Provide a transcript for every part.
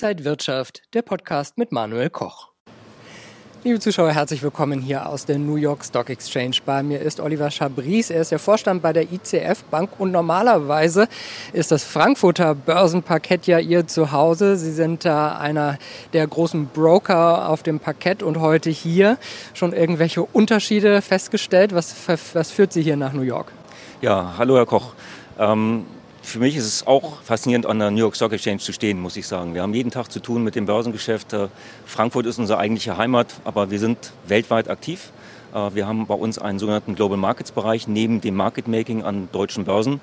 Inside Wirtschaft, der Podcast mit Manuel Koch. Liebe Zuschauer, herzlich willkommen hier aus der New York Stock Exchange. Bei mir ist Oliver Chabris. Er ist der Vorstand bei der ICF Bank und normalerweise ist das Frankfurter Börsenparkett ja Ihr Zuhause. Sie sind da einer der großen Broker auf dem Parkett und heute hier schon irgendwelche Unterschiede festgestellt. Was, was führt Sie hier nach New York? Ja, hallo Herr Koch. Ähm für mich ist es auch faszinierend, an der New York Stock Exchange zu stehen, muss ich sagen. Wir haben jeden Tag zu tun mit dem Börsengeschäft. Äh, Frankfurt ist unsere eigentliche Heimat, aber wir sind weltweit aktiv. Äh, wir haben bei uns einen sogenannten Global Markets Bereich neben dem Market Making an deutschen Börsen.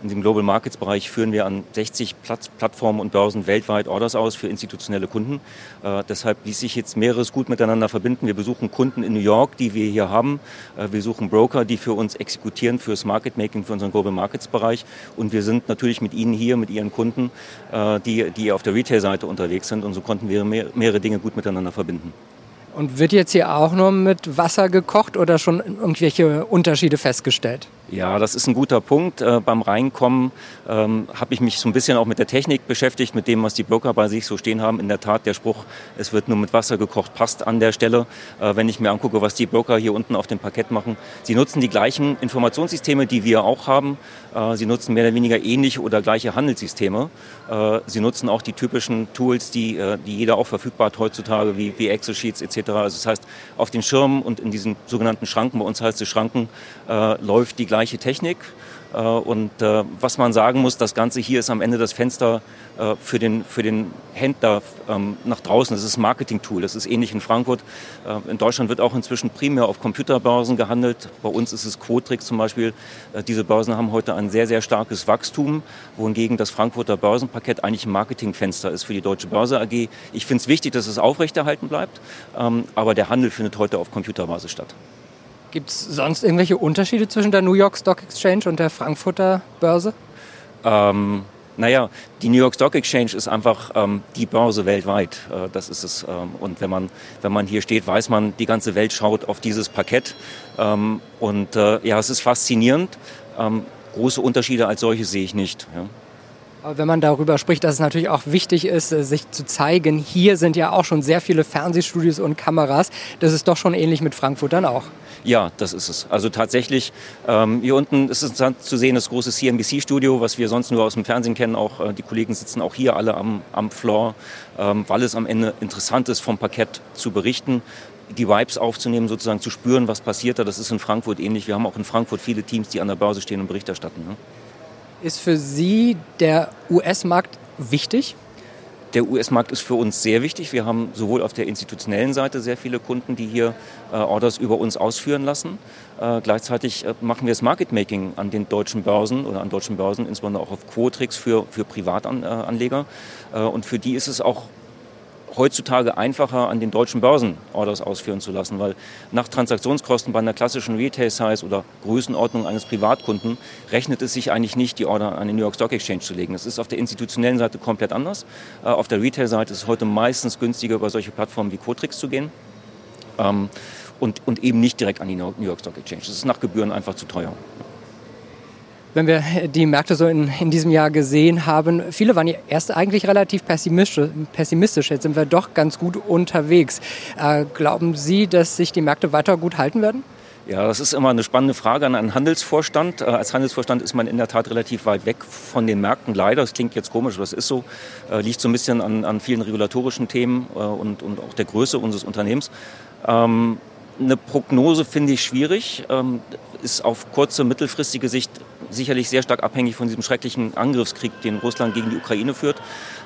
In dem Global Markets Bereich führen wir an 60 Plattformen und Börsen weltweit Orders aus für institutionelle Kunden. Äh, deshalb ließ sich jetzt mehreres gut miteinander verbinden. Wir besuchen Kunden in New York, die wir hier haben. Äh, wir suchen Broker, die für uns exekutieren fürs Market Making, für unseren Global Markets Bereich. Und wir sind natürlich mit Ihnen hier, mit Ihren Kunden, äh, die, die auf der Retail-Seite unterwegs sind. Und so konnten wir mehr, mehrere Dinge gut miteinander verbinden. Und wird jetzt hier auch nur mit Wasser gekocht oder schon irgendwelche Unterschiede festgestellt? Ja, das ist ein guter Punkt. Äh, beim Reinkommen ähm, habe ich mich so ein bisschen auch mit der Technik beschäftigt, mit dem, was die Broker bei sich so stehen haben. In der Tat, der Spruch, es wird nur mit Wasser gekocht, passt an der Stelle. Äh, wenn ich mir angucke, was die Broker hier unten auf dem Parkett machen, sie nutzen die gleichen Informationssysteme, die wir auch haben. Äh, sie nutzen mehr oder weniger ähnliche oder gleiche Handelssysteme. Äh, sie nutzen auch die typischen Tools, die, äh, die jeder auch verfügbar hat heutzutage, wie, wie Excel-Sheets etc. Also das heißt, auf den Schirmen und in diesen sogenannten Schranken, bei uns heißt es Schranken, läuft die gleiche gleiche Technik. Äh, und äh, was man sagen muss, das Ganze hier ist am Ende das Fenster äh, für den, für den Händler ähm, nach draußen. Das ist ein Marketing-Tool. Das ist ähnlich in Frankfurt. In Deutschland wird auch inzwischen primär auf Computerbörsen gehandelt. Bei uns ist es Quotrix zum Beispiel. Diese Börsen haben heute ein sehr, sehr starkes Wachstum, wohingegen das Frankfurter Börsenpaket eigentlich ein Marketingfenster ist für die Deutsche Börse AG. Ich finde es wichtig, dass es aufrechterhalten bleibt, ähm, aber der Handel findet heute auf Computerbasis statt. Gibt es sonst irgendwelche Unterschiede zwischen der New York Stock Exchange und der Frankfurter Börse? Ähm, naja, die New York Stock Exchange ist einfach ähm, die Börse weltweit. Äh, das ist es. Ähm, und wenn man, wenn man hier steht, weiß man, die ganze Welt schaut auf dieses Parkett. Ähm, und äh, ja, es ist faszinierend. Ähm, große Unterschiede als solche sehe ich nicht. Ja. Wenn man darüber spricht, dass es natürlich auch wichtig ist, äh, sich zu zeigen, hier sind ja auch schon sehr viele Fernsehstudios und Kameras. Das ist doch schon ähnlich mit Frankfurt dann auch. Ja, das ist es. Also tatsächlich, ähm, hier unten ist es zu sehen, das große CNBC-Studio, was wir sonst nur aus dem Fernsehen kennen. Auch äh, die Kollegen sitzen auch hier alle am, am Floor, ähm, weil es am Ende interessant ist, vom Parkett zu berichten die Vibes aufzunehmen, sozusagen zu spüren, was passiert da. Das ist in Frankfurt ähnlich. Wir haben auch in Frankfurt viele Teams, die an der Börse stehen und Bericht erstatten. Ne? Ist für Sie der US-Markt wichtig? Der US-Markt ist für uns sehr wichtig. Wir haben sowohl auf der institutionellen Seite sehr viele Kunden, die hier äh, Orders über uns ausführen lassen. Äh, gleichzeitig äh, machen wir das Market-Making an den deutschen Börsen oder an deutschen Börsen, insbesondere auch auf Quotrix für, für Privatanleger. Äh, und für die ist es auch heutzutage einfacher an den deutschen Börsen Orders ausführen zu lassen, weil nach Transaktionskosten bei einer klassischen Retail-Size oder Größenordnung eines Privatkunden rechnet es sich eigentlich nicht, die Order an den New York Stock Exchange zu legen. Das ist auf der institutionellen Seite komplett anders. Äh, auf der Retail-Seite ist es heute meistens günstiger, über solche Plattformen wie Cotrix zu gehen. Ähm, und, und eben nicht direkt an die New York Stock Exchange. Das ist nach Gebühren einfach zu teuer wenn wir die Märkte so in, in diesem Jahr gesehen haben, viele waren ja erst eigentlich relativ pessimistisch. Jetzt sind wir doch ganz gut unterwegs. Äh, glauben Sie, dass sich die Märkte weiter gut halten werden? Ja, das ist immer eine spannende Frage an einen Handelsvorstand. Äh, als Handelsvorstand ist man in der Tat relativ weit weg von den Märkten. Leider, das klingt jetzt komisch, aber das ist so. Äh, liegt so ein bisschen an, an vielen regulatorischen Themen äh, und, und auch der Größe unseres Unternehmens. Ähm, eine Prognose finde ich schwierig, ähm, ist auf kurze, mittelfristige Sicht sicherlich sehr stark abhängig von diesem schrecklichen Angriffskrieg, den Russland gegen die Ukraine führt.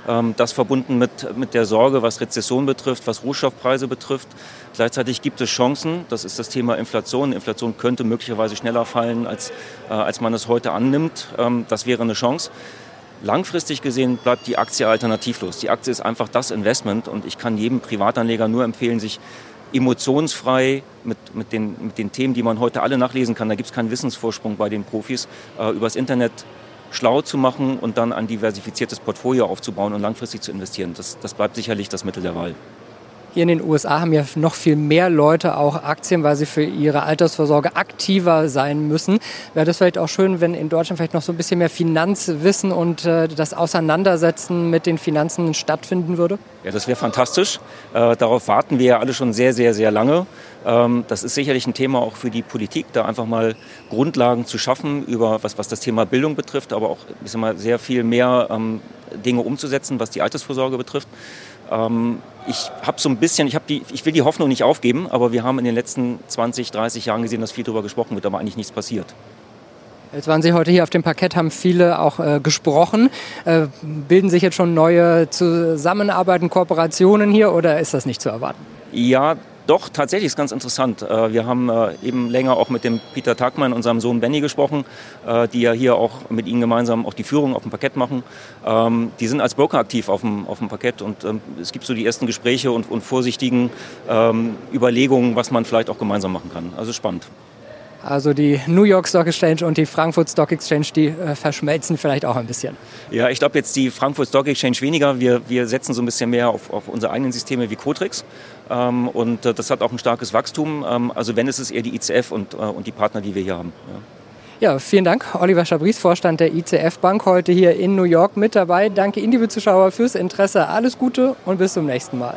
Ähm, das verbunden mit, mit der Sorge, was Rezession betrifft, was Rohstoffpreise betrifft. Gleichzeitig gibt es Chancen, das ist das Thema Inflation. Inflation könnte möglicherweise schneller fallen, als, äh, als man es heute annimmt. Ähm, das wäre eine Chance. Langfristig gesehen bleibt die Aktie alternativlos. Die Aktie ist einfach das Investment und ich kann jedem Privatanleger nur empfehlen, sich emotionsfrei mit, mit, den, mit den Themen, die man heute alle nachlesen kann. Da gibt es keinen Wissensvorsprung bei den Profis, äh, übers Internet schlau zu machen und dann ein diversifiziertes Portfolio aufzubauen und langfristig zu investieren. Das, das bleibt sicherlich das Mittel der Wahl. Hier in den USA haben ja noch viel mehr Leute auch Aktien, weil sie für ihre Altersvorsorge aktiver sein müssen. Wäre das vielleicht auch schön, wenn in Deutschland vielleicht noch so ein bisschen mehr Finanzwissen und äh, das Auseinandersetzen mit den Finanzen stattfinden würde? Ja, das wäre fantastisch. Äh, darauf warten wir ja alle schon sehr, sehr, sehr lange. Ähm, das ist sicherlich ein Thema auch für die Politik, da einfach mal Grundlagen zu schaffen über was, was das Thema Bildung betrifft, aber auch ich sag mal, sehr viel mehr ähm, Dinge umzusetzen, was die Altersvorsorge betrifft. Ähm, ich habe so ein bisschen, ich, die, ich will die Hoffnung nicht aufgeben, aber wir haben in den letzten 20, 30 Jahren gesehen, dass viel darüber gesprochen wird, aber eigentlich nichts passiert. Jetzt waren Sie heute hier auf dem Parkett, haben viele auch äh, gesprochen. Äh, bilden sich jetzt schon neue Zusammenarbeiten, Kooperationen hier oder ist das nicht zu erwarten? Ja, doch, tatsächlich ist ganz interessant. Äh, wir haben äh, eben länger auch mit dem Peter Tagmann, unserem Sohn Benny, gesprochen, äh, die ja hier auch mit ihnen gemeinsam auch die Führung auf dem Parkett machen. Ähm, die sind als Broker aktiv auf dem, auf dem Parkett und ähm, es gibt so die ersten Gespräche und, und vorsichtigen ähm, Überlegungen, was man vielleicht auch gemeinsam machen kann. Also spannend. Also die New York Stock Exchange und die Frankfurt Stock Exchange, die äh, verschmelzen vielleicht auch ein bisschen. Ja, ich glaube jetzt die Frankfurt Stock Exchange weniger. Wir, wir setzen so ein bisschen mehr auf, auf unsere eigenen Systeme wie Cotrix. Ähm, und äh, das hat auch ein starkes Wachstum. Ähm, also wenn es ist eher die ICF und, äh, und die Partner, die wir hier haben. Ja. Ja, vielen Dank. Oliver Schabries, Vorstand der ICF Bank, heute hier in New York mit dabei. Danke Ihnen, liebe Zuschauer, fürs Interesse. Alles Gute und bis zum nächsten Mal.